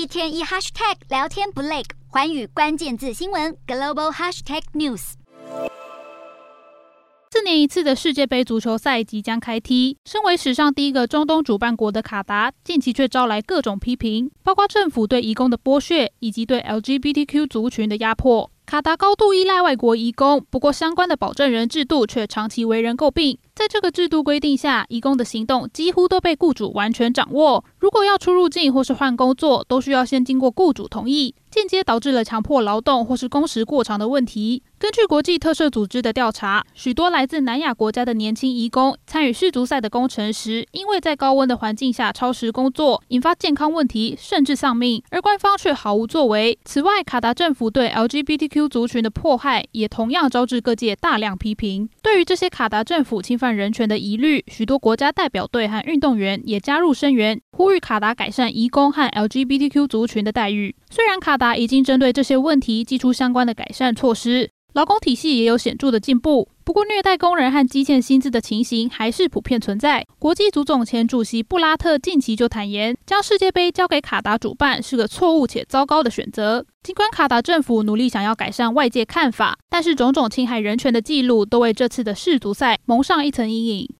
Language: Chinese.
一天一 hashtag 聊天不累，环宇关键字新闻 global hashtag news。四年一次的世界杯足球赛即将开踢，身为史上第一个中东主办国的卡达，近期却招来各种批评，包括政府对移工的剥削，以及对 LGBTQ 族群的压迫。卡达高度依赖外国移工，不过相关的保证人制度却长期为人诟病。在这个制度规定下，移工的行动几乎都被雇主完全掌握。如果要出入境或是换工作，都需要先经过雇主同意，间接导致了强迫劳动或是工时过长的问题。根据国际特赦组织的调查，许多来自南亚国家的年轻移工参与世足赛的工程时，因为在高温的环境下超时工作，引发健康问题，甚至丧命，而官方却毫无作为。此外，卡达政府对 LGBTQ 族群的迫害也同样招致各界大量批评。对于这些卡达政府侵犯人权的疑虑，许多国家代表队和运动员也加入声援，呼吁卡达改善移工和 LGBTQ 族群的待遇。虽然卡达已经针对这些问题寄出相关的改善措施。劳工体系也有显著的进步，不过虐待工人和积欠薪资的情形还是普遍存在。国际足总前主席布拉特近期就坦言，将世界杯交给卡达主办是个错误且糟糕的选择。尽管卡达政府努力想要改善外界看法，但是种种侵害人权的记录都为这次的世足赛蒙上一层阴影。